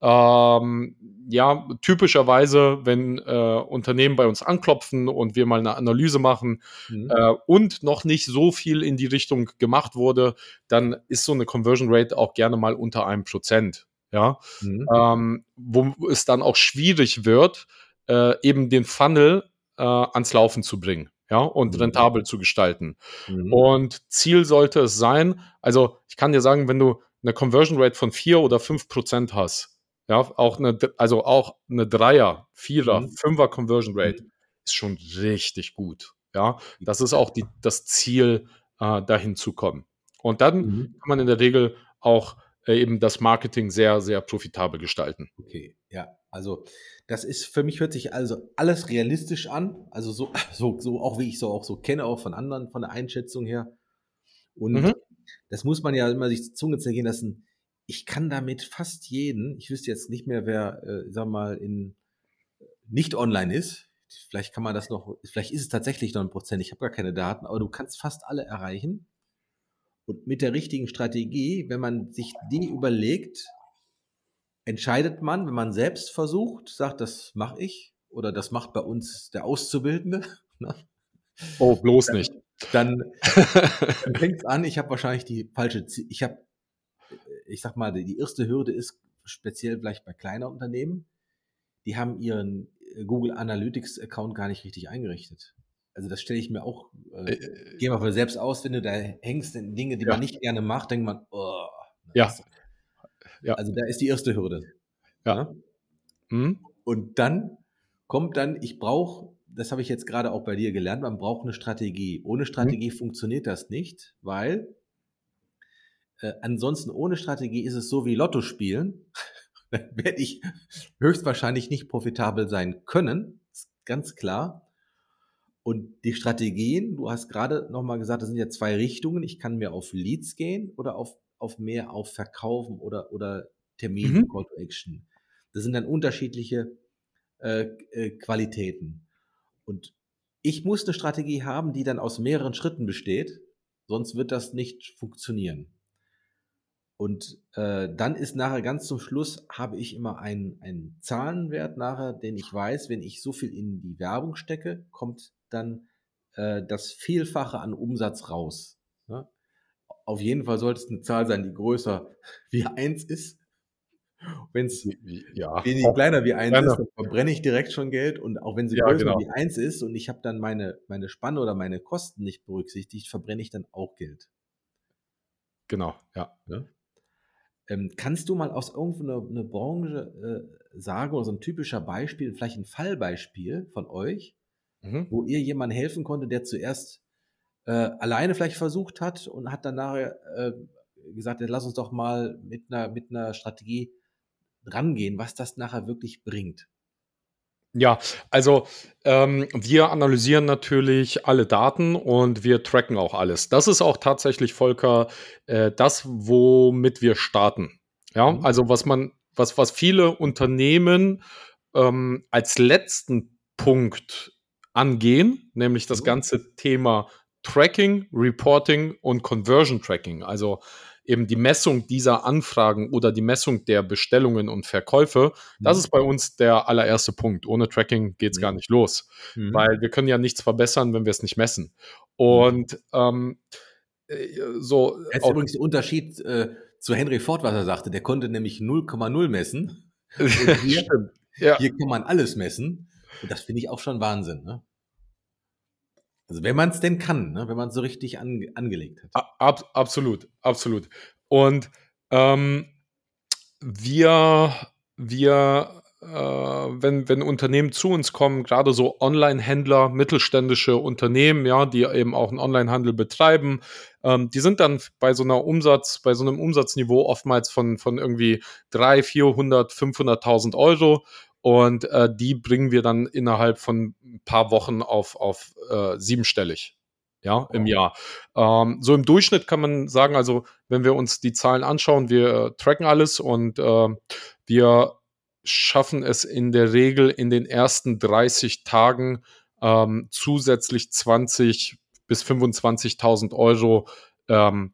Ähm, ja, typischerweise, wenn äh, Unternehmen bei uns anklopfen und wir mal eine Analyse machen mhm. äh, und noch nicht so viel in die Richtung gemacht wurde, dann ist so eine Conversion Rate auch gerne mal unter einem Prozent. Ja, mhm. ähm, wo es dann auch schwierig wird, äh, eben den Funnel äh, ans Laufen zu bringen. Ja, und mhm. rentabel zu gestalten. Mhm. Und Ziel sollte es sein, also ich kann dir sagen, wenn du eine Conversion Rate von vier oder fünf Prozent hast, ja, auch eine, also auch eine Dreier, Vierer, mhm. Fünfer Conversion Rate mhm. ist schon richtig gut. Ja, das ist auch die, das Ziel, äh, dahin zu kommen. Und dann mhm. kann man in der Regel auch eben das Marketing sehr, sehr profitabel gestalten. Okay, ja, also das ist für mich hört sich also alles realistisch an, also so, so, so auch wie ich so auch so kenne, auch von anderen, von der Einschätzung her. Und mhm. das muss man ja immer sich die Zunge zergehen lassen. Ich kann damit fast jeden, ich wüsste jetzt nicht mehr, wer, äh, sag mal, in nicht online ist. Vielleicht kann man das noch, vielleicht ist es tatsächlich noch ein Prozent, ich habe gar keine Daten, aber du kannst fast alle erreichen. Und mit der richtigen Strategie, wenn man sich die überlegt, entscheidet man, wenn man selbst versucht, sagt, das mache ich oder das macht bei uns der Auszubildende. Ne? Oh, bloß dann, nicht. Dann, dann fängt es an, ich habe wahrscheinlich die falsche, ich habe, ich sag mal, die erste Hürde ist speziell vielleicht bei kleinen Unternehmen, die haben ihren Google Analytics Account gar nicht richtig eingerichtet. Also das stelle ich mir auch, äh, äh, geh mal für selbst aus, wenn du da hängst in Dinge, die ja. man nicht gerne macht, denkt man, oh. Ja, ja. Also da ist die erste Hürde. Ja. ja? Mhm. Und dann kommt dann, ich brauche, das habe ich jetzt gerade auch bei dir gelernt, man braucht eine Strategie. Ohne Strategie mhm. funktioniert das nicht, weil äh, ansonsten ohne Strategie ist es so wie Lotto spielen. dann werde ich höchstwahrscheinlich nicht profitabel sein können, ist ganz klar. Und die Strategien, du hast gerade nochmal gesagt, das sind ja zwei Richtungen. Ich kann mir auf Leads gehen oder auf auf mehr auf Verkaufen oder, oder Termin, mhm. Call to Action. Das sind dann unterschiedliche äh, äh, Qualitäten. Und ich muss eine Strategie haben, die dann aus mehreren Schritten besteht, sonst wird das nicht funktionieren. Und äh, dann ist nachher ganz zum Schluss, habe ich immer einen, einen Zahlenwert nachher, den ich weiß, wenn ich so viel in die Werbung stecke, kommt dann äh, das Vielfache an Umsatz raus. Ja? Auf jeden Fall sollte es eine Zahl sein, die größer wie eins ist. Wenn es ja. wenig kleiner wie eins ist, dann verbrenne ich direkt schon Geld. Und auch wenn sie ja, größer genau. wie eins ist und ich habe dann meine, meine Spanne oder meine Kosten nicht berücksichtigt, verbrenne ich dann auch Geld. Genau, ja. ja? Ähm, kannst du mal aus irgendeiner eine Branche äh, sagen oder so ein typischer Beispiel, vielleicht ein Fallbeispiel von euch, mhm. wo ihr jemandem helfen konnte, der zuerst äh, alleine vielleicht versucht hat und hat dann nachher äh, gesagt, lass uns doch mal mit einer, mit einer Strategie rangehen, was das nachher wirklich bringt. Ja, also ähm, wir analysieren natürlich alle Daten und wir tracken auch alles. Das ist auch tatsächlich, Volker, äh, das, womit wir starten. Ja, mhm. also was man, was, was viele Unternehmen ähm, als letzten Punkt angehen, nämlich das mhm. ganze Thema Tracking, Reporting und Conversion Tracking. Also eben die Messung dieser Anfragen oder die Messung der Bestellungen und Verkäufe, mhm. das ist bei uns der allererste Punkt. Ohne Tracking geht es mhm. gar nicht los, mhm. weil wir können ja nichts verbessern, wenn wir es nicht messen. Mhm. Und ähm, äh, so. Das ist übrigens der Unterschied äh, zu Henry Ford, was er sagte. Der konnte nämlich 0,0 messen. Hier, ja. hier kann man alles messen. Und das finde ich auch schon Wahnsinn. Ne? Also wenn man es denn kann, ne? wenn man es so richtig an, angelegt hat. Ab, absolut, absolut. Und ähm, wir, wir äh, wenn, wenn Unternehmen zu uns kommen, gerade so Online-Händler, mittelständische Unternehmen, ja, die eben auch einen Online-Handel betreiben, ähm, die sind dann bei so einer Umsatz, bei so einem Umsatzniveau oftmals von, von irgendwie 300, 400, 500.000 Euro und äh, die bringen wir dann innerhalb von ein paar Wochen auf, auf äh, siebenstellig ja, im Jahr. Ähm, so im Durchschnitt kann man sagen, also wenn wir uns die Zahlen anschauen, wir tracken alles und äh, wir schaffen es in der Regel in den ersten 30 Tagen ähm, zusätzlich 20 bis 25.000 Euro ähm,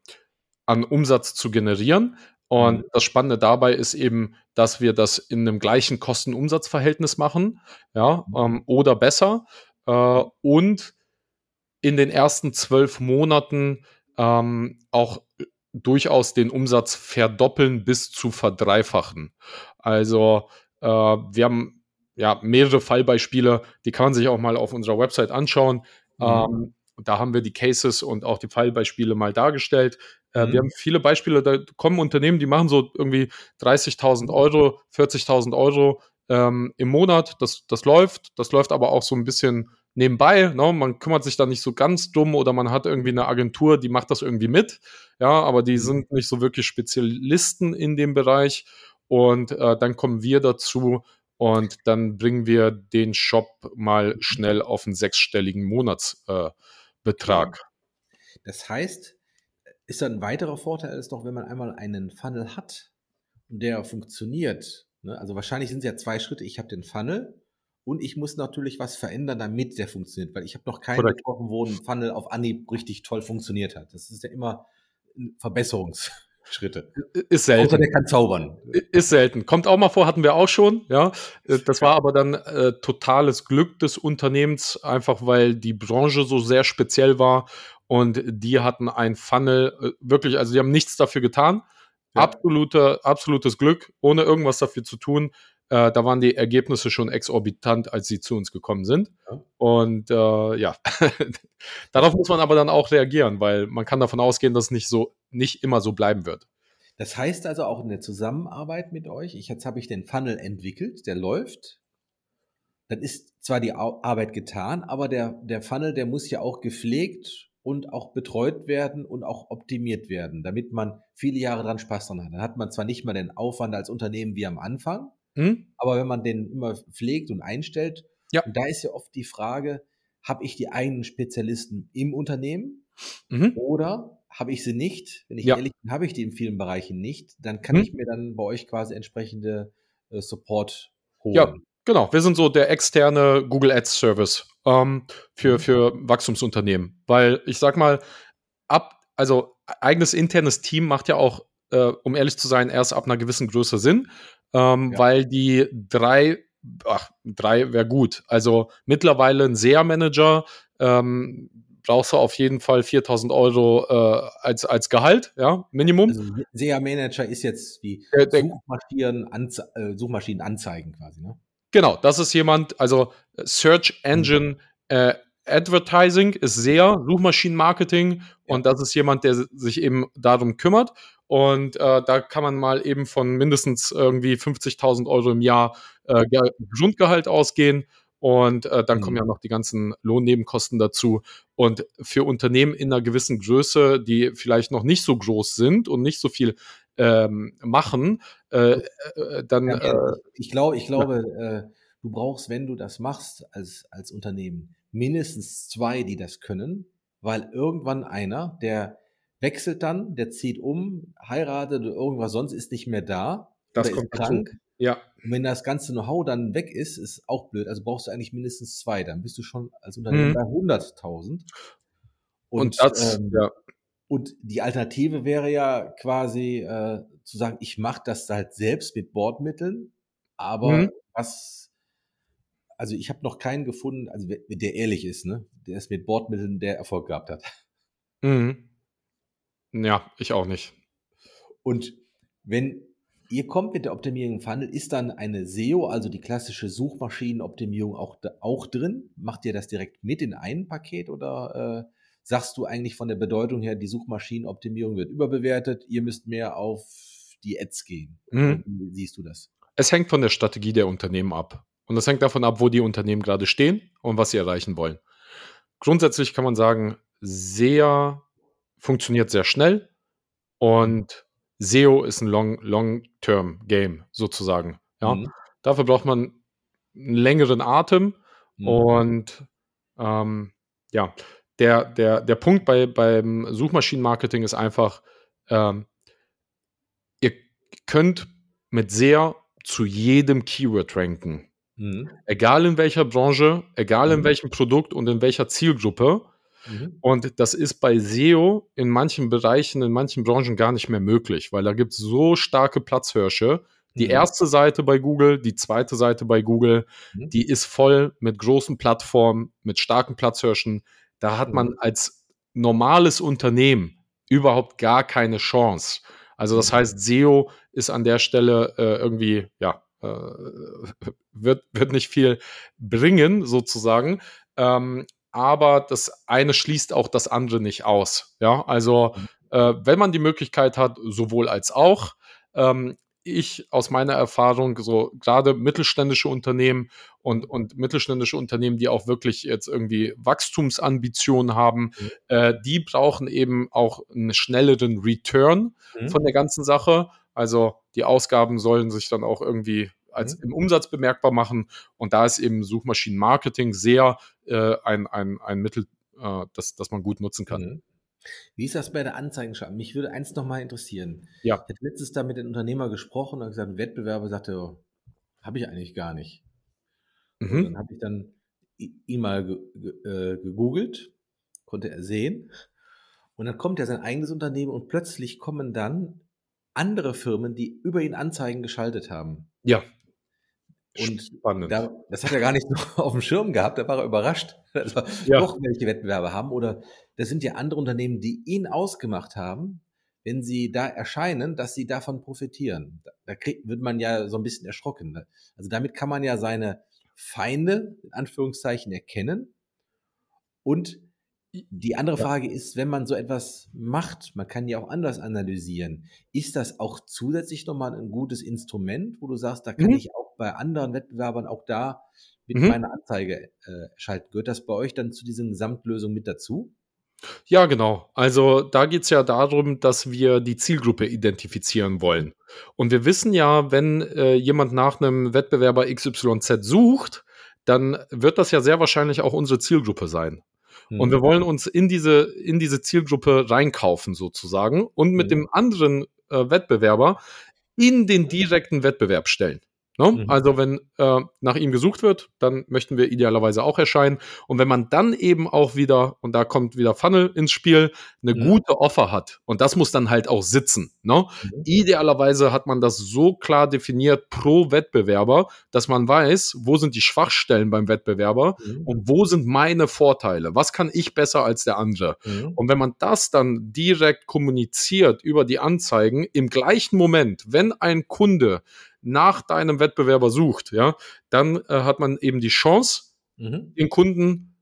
an Umsatz zu generieren. Und mhm. das Spannende dabei ist eben, dass wir das in einem gleichen Kosten-Umsatz-Verhältnis machen, ja, mhm. ähm, oder besser. Äh, und in den ersten zwölf Monaten ähm, auch durchaus den Umsatz verdoppeln bis zu verdreifachen. Also äh, wir haben ja mehrere Fallbeispiele, die kann man sich auch mal auf unserer Website anschauen. Mhm. Ähm, da haben wir die Cases und auch die Fallbeispiele mal dargestellt. Äh, mhm. Wir haben viele Beispiele, da kommen Unternehmen, die machen so irgendwie 30.000 Euro, 40.000 Euro ähm, im Monat. Das, das läuft. Das läuft aber auch so ein bisschen nebenbei. Ne? Man kümmert sich da nicht so ganz dumm oder man hat irgendwie eine Agentur, die macht das irgendwie mit. Ja, aber die mhm. sind nicht so wirklich Spezialisten in dem Bereich. Und äh, dann kommen wir dazu und dann bringen wir den Shop mal schnell auf einen sechsstelligen Monatsbetrag. Äh, das heißt, ist dann ein weiterer Vorteil ist doch, wenn man einmal einen Funnel hat und der funktioniert. Ne? Also wahrscheinlich sind es ja zwei Schritte. Ich habe den Funnel und ich muss natürlich was verändern, damit der funktioniert, weil ich habe noch keinen getroffen, wo ein Funnel auf Anhieb richtig toll funktioniert hat. Das ist ja immer Verbesserungsschritte. Ist selten. Außer der kann zaubern. Ist selten. Kommt auch mal vor, hatten wir auch schon, ja. Äh, das war aber dann äh, totales Glück des Unternehmens, einfach weil die Branche so sehr speziell war und die hatten ein Funnel, äh, wirklich, also die haben nichts dafür getan. Ja. Absolute, absolutes Glück, ohne irgendwas dafür zu tun. Äh, da waren die Ergebnisse schon exorbitant, als sie zu uns gekommen sind. Ja. Und äh, ja, darauf muss man aber dann auch reagieren, weil man kann davon ausgehen, dass es nicht so, nicht immer so bleiben wird. Das heißt also auch in der Zusammenarbeit mit euch, ich, jetzt habe ich den Funnel entwickelt, der läuft. Dann ist zwar die Arbeit getan, aber der, der Funnel, der muss ja auch gepflegt und auch betreut werden und auch optimiert werden, damit man viele Jahre dran Spaß dran hat. Dann hat man zwar nicht mehr den Aufwand als Unternehmen wie am Anfang, mhm. aber wenn man den immer pflegt und einstellt, ja. und da ist ja oft die Frage, habe ich die eigenen Spezialisten im Unternehmen mhm. oder habe ich sie nicht? Wenn ich ja. ehrlich bin, habe ich die in vielen Bereichen nicht, dann kann mhm. ich mir dann bei euch quasi entsprechende äh, Support holen. Ja, genau. Wir sind so der externe Google Ads Service ähm, für, mhm. für Wachstumsunternehmen. Weil ich sag mal, ab, also eigenes internes Team macht ja auch äh, um ehrlich zu sein, erst ab einer gewissen Größe Sinn, ähm, ja. weil die drei, ach, drei wäre gut. Also mittlerweile ein SEA-Manager, ähm, brauchst du auf jeden Fall 4000 Euro äh, als, als Gehalt, ja, Minimum. Also SEA-Manager ist jetzt wie Suchmaschinen, Anze äh, Suchmaschinen anzeigen quasi, ne? Genau, das ist jemand, also Search Engine äh, Advertising ist SEA, Suchmaschinenmarketing, und das ist jemand, der sich eben darum kümmert. Und äh, da kann man mal eben von mindestens irgendwie 50.000 Euro im Jahr äh, Grundgehalt ausgehen. Und äh, dann mhm. kommen ja noch die ganzen Lohnnebenkosten dazu. Und für Unternehmen in einer gewissen Größe, die vielleicht noch nicht so groß sind und nicht so viel ähm, machen, äh, äh, dann. Ja, äh, ich glaube, ich glaube. Äh, du brauchst, wenn du das machst als, als Unternehmen, mindestens zwei, die das können, weil irgendwann einer, der wechselt dann, der zieht um, heiratet oder irgendwas sonst ist nicht mehr da. Das kommt krank. Dazu. Ja. Und wenn das ganze Know-how dann weg ist, ist auch blöd. Also brauchst du eigentlich mindestens zwei. Dann bist du schon als Unternehmen mhm. bei 100.000. Und, und, das, ähm, ja. Und die Alternative wäre ja quasi äh, zu sagen, ich mache das halt selbst mit Bordmitteln, aber mhm. was, also ich habe noch keinen gefunden, also der ehrlich ist, ne, der es mit Bordmitteln der Erfolg gehabt hat. Mhm. Ja, ich auch nicht. Und wenn Ihr kommt mit der Optimierung im Funnel. Ist dann eine SEO, also die klassische Suchmaschinenoptimierung, auch, auch drin? Macht ihr das direkt mit in ein Paket oder äh, sagst du eigentlich von der Bedeutung her, die Suchmaschinenoptimierung wird überbewertet, ihr müsst mehr auf die Ads gehen? Mhm. Wie siehst du das? Es hängt von der Strategie der Unternehmen ab. Und das hängt davon ab, wo die Unternehmen gerade stehen und was sie erreichen wollen. Grundsätzlich kann man sagen, sehr funktioniert sehr schnell und SEO ist ein Long-Term-Game Long sozusagen. Ja? Mhm. Dafür braucht man einen längeren Atem mhm. und ähm, ja, der, der, der Punkt bei, beim Suchmaschinenmarketing ist einfach, ähm, ihr könnt mit sehr zu jedem Keyword ranken. Mhm. Egal in welcher Branche, egal in mhm. welchem Produkt und in welcher Zielgruppe. Mhm. Und das ist bei SEO in manchen Bereichen, in manchen Branchen gar nicht mehr möglich, weil da gibt es so starke Platzhirsche. Die mhm. erste Seite bei Google, die zweite Seite bei Google, mhm. die ist voll mit großen Plattformen, mit starken Platzhirschen. Da hat man mhm. als normales Unternehmen überhaupt gar keine Chance. Also das mhm. heißt, SEO ist an der Stelle äh, irgendwie, ja, äh, wird, wird nicht viel bringen, sozusagen. Ähm, aber das eine schließt auch das andere nicht aus. Ja, also mhm. äh, wenn man die Möglichkeit hat, sowohl als auch. Ähm, ich aus meiner Erfahrung, so gerade mittelständische Unternehmen und, und mittelständische Unternehmen, die auch wirklich jetzt irgendwie Wachstumsambitionen haben, mhm. äh, die brauchen eben auch einen schnelleren Return mhm. von der ganzen Sache. Also die Ausgaben sollen sich dann auch irgendwie als mhm. im Umsatz bemerkbar machen. Und da ist eben Suchmaschinenmarketing sehr äh, ein, ein, ein Mittel, äh, das, das man gut nutzen kann. Wie ist das bei der Anzeigenschaltung? Mich würde eins nochmal interessieren. Ja. Ich habe letztes da mit den Unternehmer gesprochen und gesagt, Wettbewerber sagte, oh, habe ich eigentlich gar nicht. Mhm. Dann habe ich dann ihn mal ge ge äh, gegoogelt, konnte er sehen. Und dann kommt er sein eigenes Unternehmen und plötzlich kommen dann andere Firmen, die über ihn Anzeigen geschaltet haben. Ja. Und Spannend. Da, das hat er gar nicht so auf dem Schirm gehabt, da war er überrascht, dass wir ja. doch welche Wettbewerbe haben. Oder das sind ja andere Unternehmen, die ihn ausgemacht haben, wenn sie da erscheinen, dass sie davon profitieren. Da, da krieg, wird man ja so ein bisschen erschrocken. Ne? Also damit kann man ja seine Feinde, in Anführungszeichen, erkennen. Und die andere Frage ist, wenn man so etwas macht, man kann ja auch anders analysieren, ist das auch zusätzlich nochmal ein gutes Instrument, wo du sagst, da kann mhm. ich auch bei anderen Wettbewerbern auch da mit mhm. meiner Anzeige äh, schalten? Gehört das bei euch dann zu diesen Gesamtlösungen mit dazu? Ja, genau. Also da geht es ja darum, dass wir die Zielgruppe identifizieren wollen. Und wir wissen ja, wenn äh, jemand nach einem Wettbewerber XYZ sucht, dann wird das ja sehr wahrscheinlich auch unsere Zielgruppe sein. Und wir mhm. wollen uns in diese, in diese Zielgruppe reinkaufen sozusagen und mit mhm. dem anderen äh, Wettbewerber in den direkten Wettbewerb stellen. Ne? Mhm. Also wenn äh, nach ihm gesucht wird, dann möchten wir idealerweise auch erscheinen. Und wenn man dann eben auch wieder, und da kommt wieder Funnel ins Spiel, eine mhm. gute Offer hat, und das muss dann halt auch sitzen. Ne? Mhm. Idealerweise hat man das so klar definiert pro Wettbewerber, dass man weiß, wo sind die Schwachstellen beim Wettbewerber mhm. und wo sind meine Vorteile. Was kann ich besser als der andere? Mhm. Und wenn man das dann direkt kommuniziert über die Anzeigen, im gleichen Moment, wenn ein Kunde nach deinem Wettbewerber sucht, ja, dann äh, hat man eben die Chance, mhm. den Kunden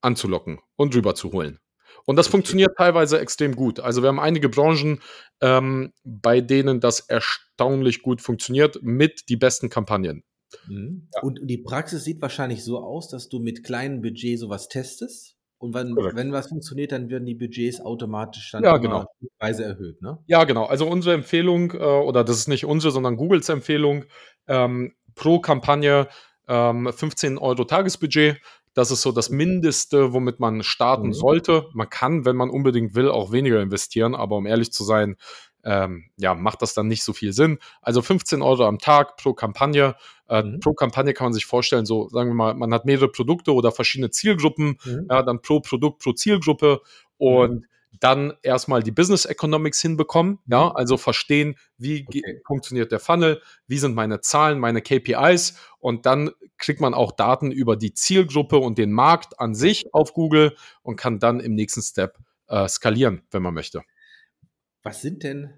anzulocken und rüberzuholen. Und das funktioniert teilweise extrem gut. Also wir haben einige Branchen, ähm, bei denen das erstaunlich gut funktioniert mit die besten Kampagnen. Mhm. Ja. Und die Praxis sieht wahrscheinlich so aus, dass du mit kleinem Budget sowas testest und wenn, wenn was funktioniert, dann werden die Budgets automatisch dann ja, genau. Preise erhöht, ne? Ja, genau. Also unsere Empfehlung, äh, oder das ist nicht unsere, sondern Googles Empfehlung, ähm, pro Kampagne ähm, 15 Euro Tagesbudget. Das ist so das Mindeste, womit man starten mhm. sollte. Man kann, wenn man unbedingt will, auch weniger investieren, aber um ehrlich zu sein, ähm, ja, macht das dann nicht so viel Sinn. Also 15 Euro am Tag pro Kampagne. Äh, mhm. Pro Kampagne kann man sich vorstellen, so sagen wir mal, man hat mehrere Produkte oder verschiedene Zielgruppen, mhm. ja, dann pro Produkt, pro Zielgruppe und mhm. dann erstmal die Business Economics hinbekommen, ja, mhm. also verstehen, wie okay. funktioniert der Funnel, wie sind meine Zahlen, meine KPIs und dann kriegt man auch Daten über die Zielgruppe und den Markt an sich auf Google und kann dann im nächsten Step äh, skalieren, wenn man möchte. Was sind denn,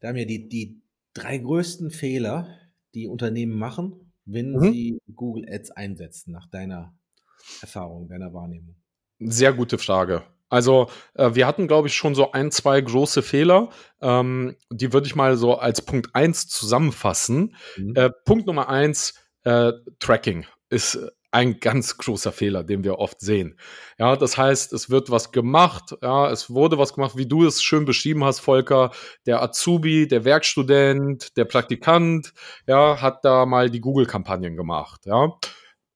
da haben wir die, die drei größten Fehler, die Unternehmen machen, wenn mhm. sie Google Ads einsetzen, nach deiner Erfahrung, deiner Wahrnehmung? Sehr gute Frage. Also äh, wir hatten, glaube ich, schon so ein, zwei große Fehler. Ähm, die würde ich mal so als Punkt 1 zusammenfassen. Mhm. Äh, Punkt Nummer 1, äh, Tracking ist ein ganz großer Fehler, den wir oft sehen. Ja, das heißt, es wird was gemacht, ja, es wurde was gemacht, wie du es schön beschrieben hast, Volker. Der Azubi, der Werkstudent, der Praktikant, ja, hat da mal die Google-Kampagnen gemacht, ja.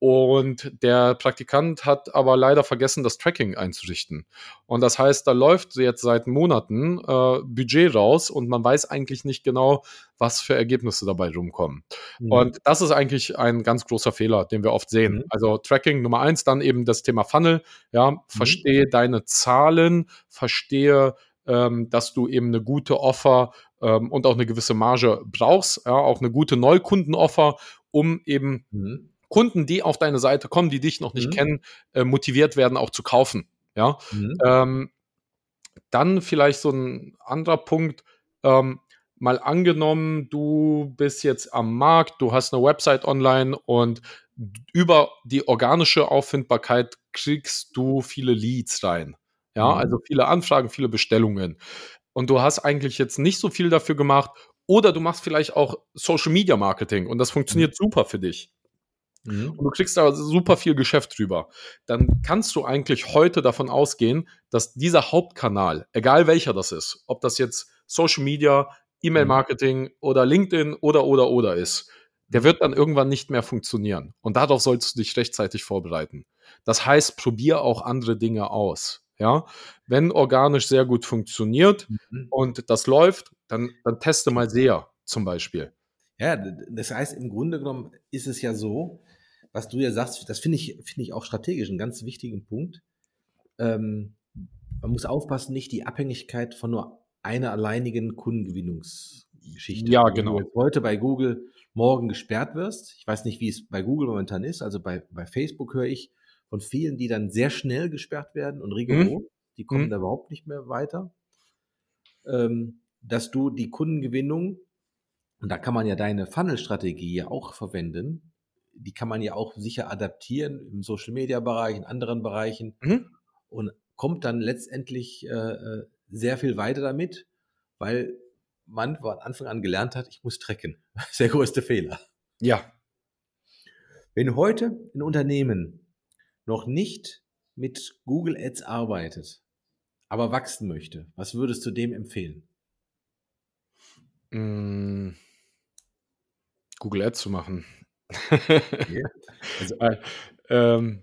Und der Praktikant hat aber leider vergessen, das Tracking einzurichten. Und das heißt, da läuft jetzt seit Monaten äh, Budget raus und man weiß eigentlich nicht genau, was für Ergebnisse dabei rumkommen. Mhm. Und das ist eigentlich ein ganz großer Fehler, den wir oft sehen. Mhm. Also Tracking Nummer eins, dann eben das Thema Funnel. Ja, mhm. verstehe deine Zahlen, verstehe, ähm, dass du eben eine gute Offer ähm, und auch eine gewisse Marge brauchst, ja, auch eine gute Neukundenoffer, um eben mhm. Kunden, die auf deine Seite kommen, die dich noch nicht mhm. kennen, äh, motiviert werden, auch zu kaufen. Ja. Mhm. Ähm, dann vielleicht so ein anderer Punkt. Ähm, mal angenommen, du bist jetzt am Markt, du hast eine Website online und über die organische Auffindbarkeit kriegst du viele Leads rein. Ja, mhm. also viele Anfragen, viele Bestellungen. Und du hast eigentlich jetzt nicht so viel dafür gemacht. Oder du machst vielleicht auch Social Media Marketing und das funktioniert mhm. super für dich. Mhm. Und du kriegst da super viel Geschäft drüber. Dann kannst du eigentlich heute davon ausgehen, dass dieser Hauptkanal, egal welcher das ist, ob das jetzt Social Media, E-Mail-Marketing mhm. oder LinkedIn oder oder oder ist, der wird dann irgendwann nicht mehr funktionieren. Und darauf sollst du dich rechtzeitig vorbereiten. Das heißt, probier auch andere Dinge aus. Ja, wenn organisch sehr gut funktioniert mhm. und das läuft, dann, dann teste mal sehr zum Beispiel. Ja, das heißt, im Grunde genommen ist es ja so, was du ja sagst, das finde ich, finde ich auch strategisch einen ganz wichtigen Punkt. Ähm, man muss aufpassen, nicht die Abhängigkeit von nur einer alleinigen Kundengewinnungsgeschichte. Ja, genau. Wenn du heute bei Google morgen gesperrt wirst, ich weiß nicht, wie es bei Google momentan ist, also bei, bei Facebook höre ich von vielen, die dann sehr schnell gesperrt werden und rigoros, mhm. die kommen mhm. da überhaupt nicht mehr weiter, ähm, dass du die Kundengewinnung, und da kann man ja deine Funnel-Strategie ja auch verwenden, die kann man ja auch sicher adaptieren im Social Media Bereich, in anderen Bereichen mhm. und kommt dann letztendlich äh, äh sehr viel weiter damit, weil man von Anfang an gelernt hat, ich muss trecken. Das ist der größte Fehler. Ja. Wenn heute ein Unternehmen noch nicht mit Google Ads arbeitet, aber wachsen möchte, was würdest du dem empfehlen? Mm. Google Ads zu machen. Also, äh, ähm,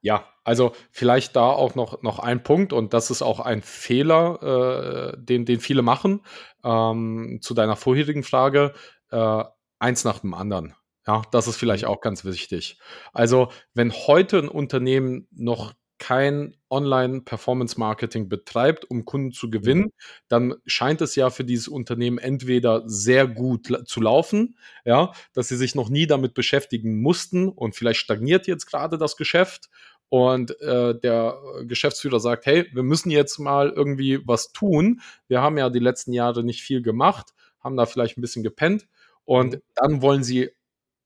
ja, also vielleicht da auch noch, noch ein Punkt und das ist auch ein Fehler, äh, den, den viele machen. Ähm, zu deiner vorherigen Frage. Äh, eins nach dem anderen. Ja, das ist vielleicht auch ganz wichtig. Also, wenn heute ein Unternehmen noch kein Online-Performance-Marketing betreibt, um Kunden zu gewinnen, dann scheint es ja für dieses Unternehmen entweder sehr gut zu laufen, ja, dass sie sich noch nie damit beschäftigen mussten und vielleicht stagniert jetzt gerade das Geschäft und äh, der Geschäftsführer sagt, hey, wir müssen jetzt mal irgendwie was tun. Wir haben ja die letzten Jahre nicht viel gemacht, haben da vielleicht ein bisschen gepennt und mhm. dann wollen sie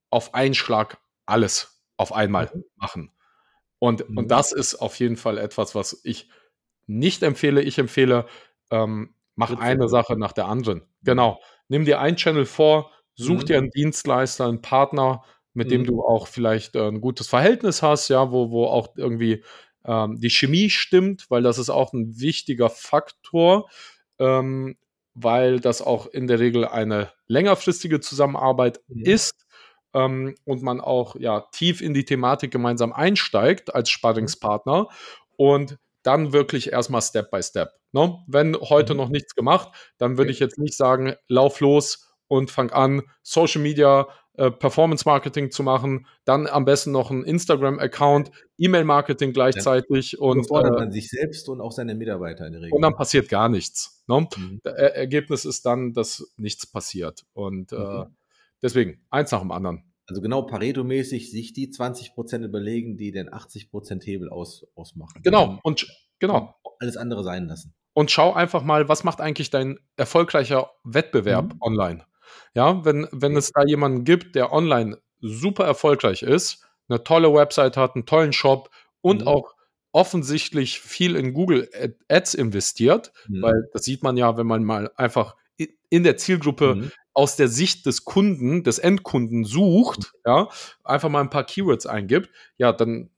auf einen Schlag alles auf einmal mhm. machen. Und, mhm. und das ist auf jeden Fall etwas, was ich nicht empfehle. Ich empfehle, ähm, mach Bitte. eine Sache nach der anderen. Mhm. Genau. Nimm dir ein Channel vor, such mhm. dir einen Dienstleister, einen Partner, mit dem mhm. du auch vielleicht äh, ein gutes Verhältnis hast, ja, wo, wo auch irgendwie ähm, die Chemie stimmt, weil das ist auch ein wichtiger Faktor, ähm, weil das auch in der Regel eine längerfristige Zusammenarbeit mhm. ist ähm, und man auch ja tief in die Thematik gemeinsam einsteigt als Sparringspartner und dann wirklich erstmal Step by Step. Ne? Wenn heute mhm. noch nichts gemacht, dann würde ich jetzt nicht sagen, lauf los und fang an, Social Media, äh, Performance Marketing zu machen, dann am besten noch ein Instagram-Account, E-Mail-Marketing gleichzeitig ja. und fordert äh, man sich selbst und auch seine Mitarbeiter in der Regel. Und dann passiert gar nichts. Ne? Mhm. Ergebnis ist dann, dass nichts passiert. Und äh, mhm. Deswegen, eins nach dem anderen. Also genau Pareto-mäßig sich die 20 Prozent überlegen, die den 80 Prozent Hebel aus, ausmachen. Genau, und genau. Alles andere sein lassen. Und schau einfach mal, was macht eigentlich dein erfolgreicher Wettbewerb mhm. online? Ja, wenn, wenn es da jemanden gibt, der online super erfolgreich ist, eine tolle Website hat, einen tollen Shop und mhm. auch offensichtlich viel in Google Ads investiert, mhm. weil das sieht man ja, wenn man mal einfach in der Zielgruppe mhm aus der Sicht des Kunden, des Endkunden sucht, mhm. ja, einfach mal ein paar Keywords eingibt, ja, dann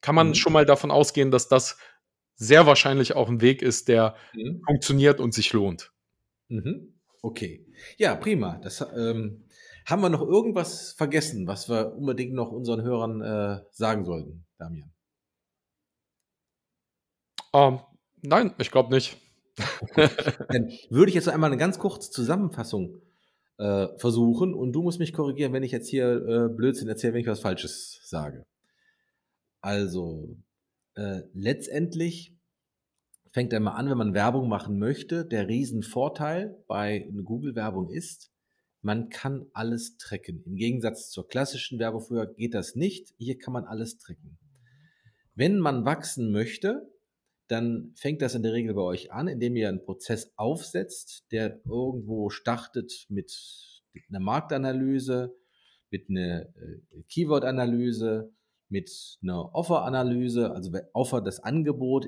kann man mhm. schon mal davon ausgehen, dass das sehr wahrscheinlich auch ein Weg ist, der mhm. funktioniert und sich lohnt. Mhm. Okay. Ja, prima. Das, ähm, haben wir noch irgendwas vergessen, was wir unbedingt noch unseren Hörern äh, sagen sollten, Damian? Um, ähm, nein, ich glaube nicht. Dann würde ich jetzt einmal eine ganz kurze Zusammenfassung äh, versuchen und du musst mich korrigieren, wenn ich jetzt hier äh, Blödsinn erzähle, wenn ich was Falsches sage. Also, äh, letztendlich fängt er mal an, wenn man Werbung machen möchte. Der Riesenvorteil bei Google-Werbung ist, man kann alles tracken. Im Gegensatz zur klassischen Werbung früher geht das nicht. Hier kann man alles tracken. Wenn man wachsen möchte, dann fängt das in der Regel bei euch an, indem ihr einen Prozess aufsetzt, der irgendwo startet mit einer Marktanalyse, mit einer äh, Keyword-Analyse, mit einer Offer-Analyse, also Offer das Angebot,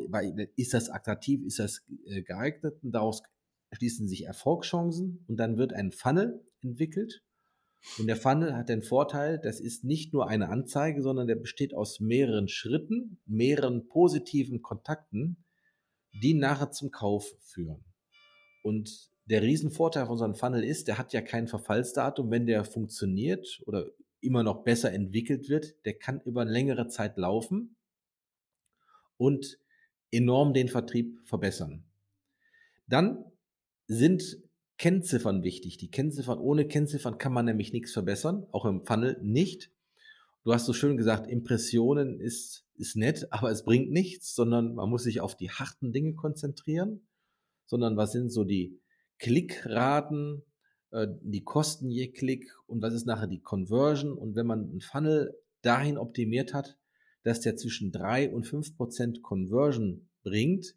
ist das attraktiv, ist das äh, geeignet? Und daraus schließen sich Erfolgschancen und dann wird ein Funnel entwickelt und der Funnel hat den Vorteil, das ist nicht nur eine Anzeige, sondern der besteht aus mehreren Schritten, mehreren positiven Kontakten, die nachher zum Kauf führen. Und der Riesenvorteil von unserem Funnel ist, der hat ja kein Verfallsdatum. Wenn der funktioniert oder immer noch besser entwickelt wird, der kann über längere Zeit laufen und enorm den Vertrieb verbessern. Dann sind Kennziffern wichtig. Die Kennziffern, ohne Kennziffern kann man nämlich nichts verbessern, auch im Funnel nicht. Du hast so schön gesagt, Impressionen ist, ist nett, aber es bringt nichts, sondern man muss sich auf die harten Dinge konzentrieren, sondern was sind so die Klickraten, äh, die Kosten je Klick und was ist nachher die Conversion und wenn man einen Funnel dahin optimiert hat, dass der zwischen drei und fünf Prozent Conversion bringt,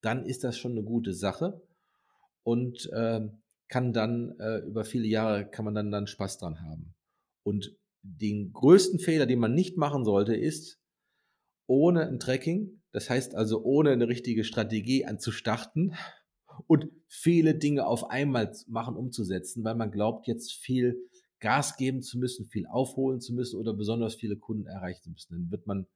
dann ist das schon eine gute Sache und äh, kann dann äh, über viele Jahre kann man dann dann Spaß dran haben. Und den größten Fehler, den man nicht machen sollte, ist ohne ein Tracking, das heißt also ohne eine richtige Strategie anzustarten und viele Dinge auf einmal machen, umzusetzen, weil man glaubt, jetzt viel Gas geben zu müssen, viel aufholen zu müssen oder besonders viele Kunden erreichen zu müssen. Dann wird man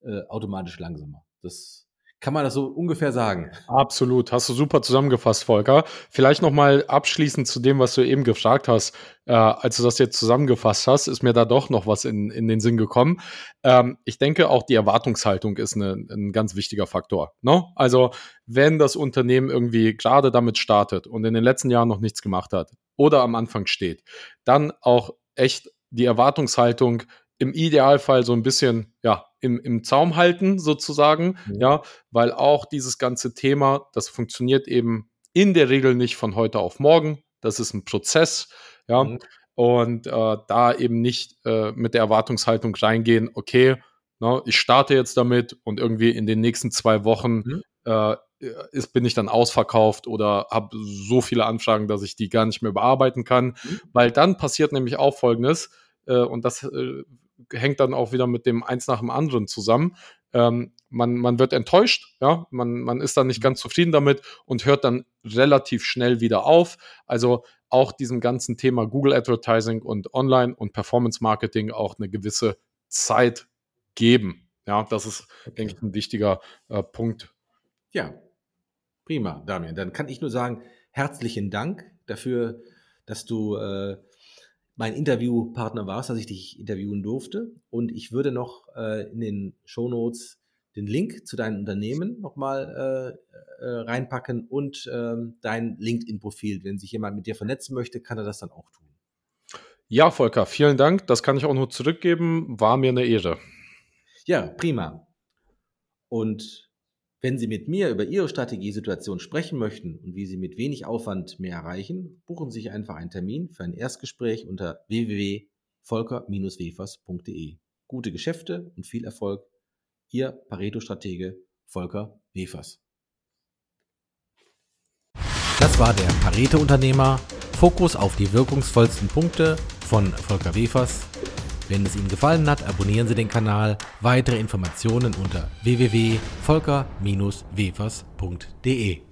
äh, automatisch langsamer. Das Kann man das so ungefähr sagen? Absolut, hast du super zusammengefasst, Volker. Vielleicht noch mal abschließend zu dem, was du eben gefragt hast. Äh, als du das jetzt zusammengefasst hast, ist mir da doch noch was in, in den Sinn gekommen. Ähm, ich denke, auch die Erwartungshaltung ist eine, ein ganz wichtiger Faktor. Ne? Also, wenn das Unternehmen irgendwie gerade damit startet und in den letzten Jahren noch nichts gemacht hat oder am Anfang steht, dann auch echt die Erwartungshaltung im Idealfall so ein bisschen, ja, im, im Zaum halten, sozusagen, mhm. ja, weil auch dieses ganze Thema, das funktioniert eben in der Regel nicht von heute auf morgen. Das ist ein Prozess, ja, mhm. und äh, da eben nicht äh, mit der Erwartungshaltung reingehen, okay, na, ich starte jetzt damit und irgendwie in den nächsten zwei Wochen mhm. äh, ist, bin ich dann ausverkauft oder habe so viele Anfragen, dass ich die gar nicht mehr bearbeiten kann, mhm. weil dann passiert nämlich auch Folgendes, äh, und das äh, hängt dann auch wieder mit dem eins nach dem anderen zusammen. Ähm, man, man wird enttäuscht, ja, man, man ist dann nicht ganz zufrieden damit und hört dann relativ schnell wieder auf. Also auch diesem ganzen Thema Google Advertising und Online und Performance Marketing auch eine gewisse Zeit geben. Ja, das ist, denke ich, ein wichtiger äh, Punkt. Ja, prima, Damian. Dann kann ich nur sagen, herzlichen Dank dafür, dass du äh, mein Interviewpartner warst, dass ich dich interviewen durfte. Und ich würde noch äh, in den Shownotes den Link zu deinem Unternehmen nochmal äh, äh, reinpacken und ähm, dein LinkedIn-Profil. Wenn sich jemand mit dir vernetzen möchte, kann er das dann auch tun. Ja, Volker, vielen Dank. Das kann ich auch nur zurückgeben. War mir eine Ehre. Ja, prima. Und wenn Sie mit mir über Ihre Strategiesituation sprechen möchten und wie Sie mit wenig Aufwand mehr erreichen, buchen Sie sich einfach einen Termin für ein Erstgespräch unter www.volker-wefers.de. Gute Geschäfte und viel Erfolg. Ihr Pareto-Stratege Volker Wefers. Das war der Pareto-Unternehmer. Fokus auf die wirkungsvollsten Punkte von Volker Wefers wenn es Ihnen gefallen hat, abonnieren Sie den Kanal. Weitere Informationen unter www.volker-wefers.de.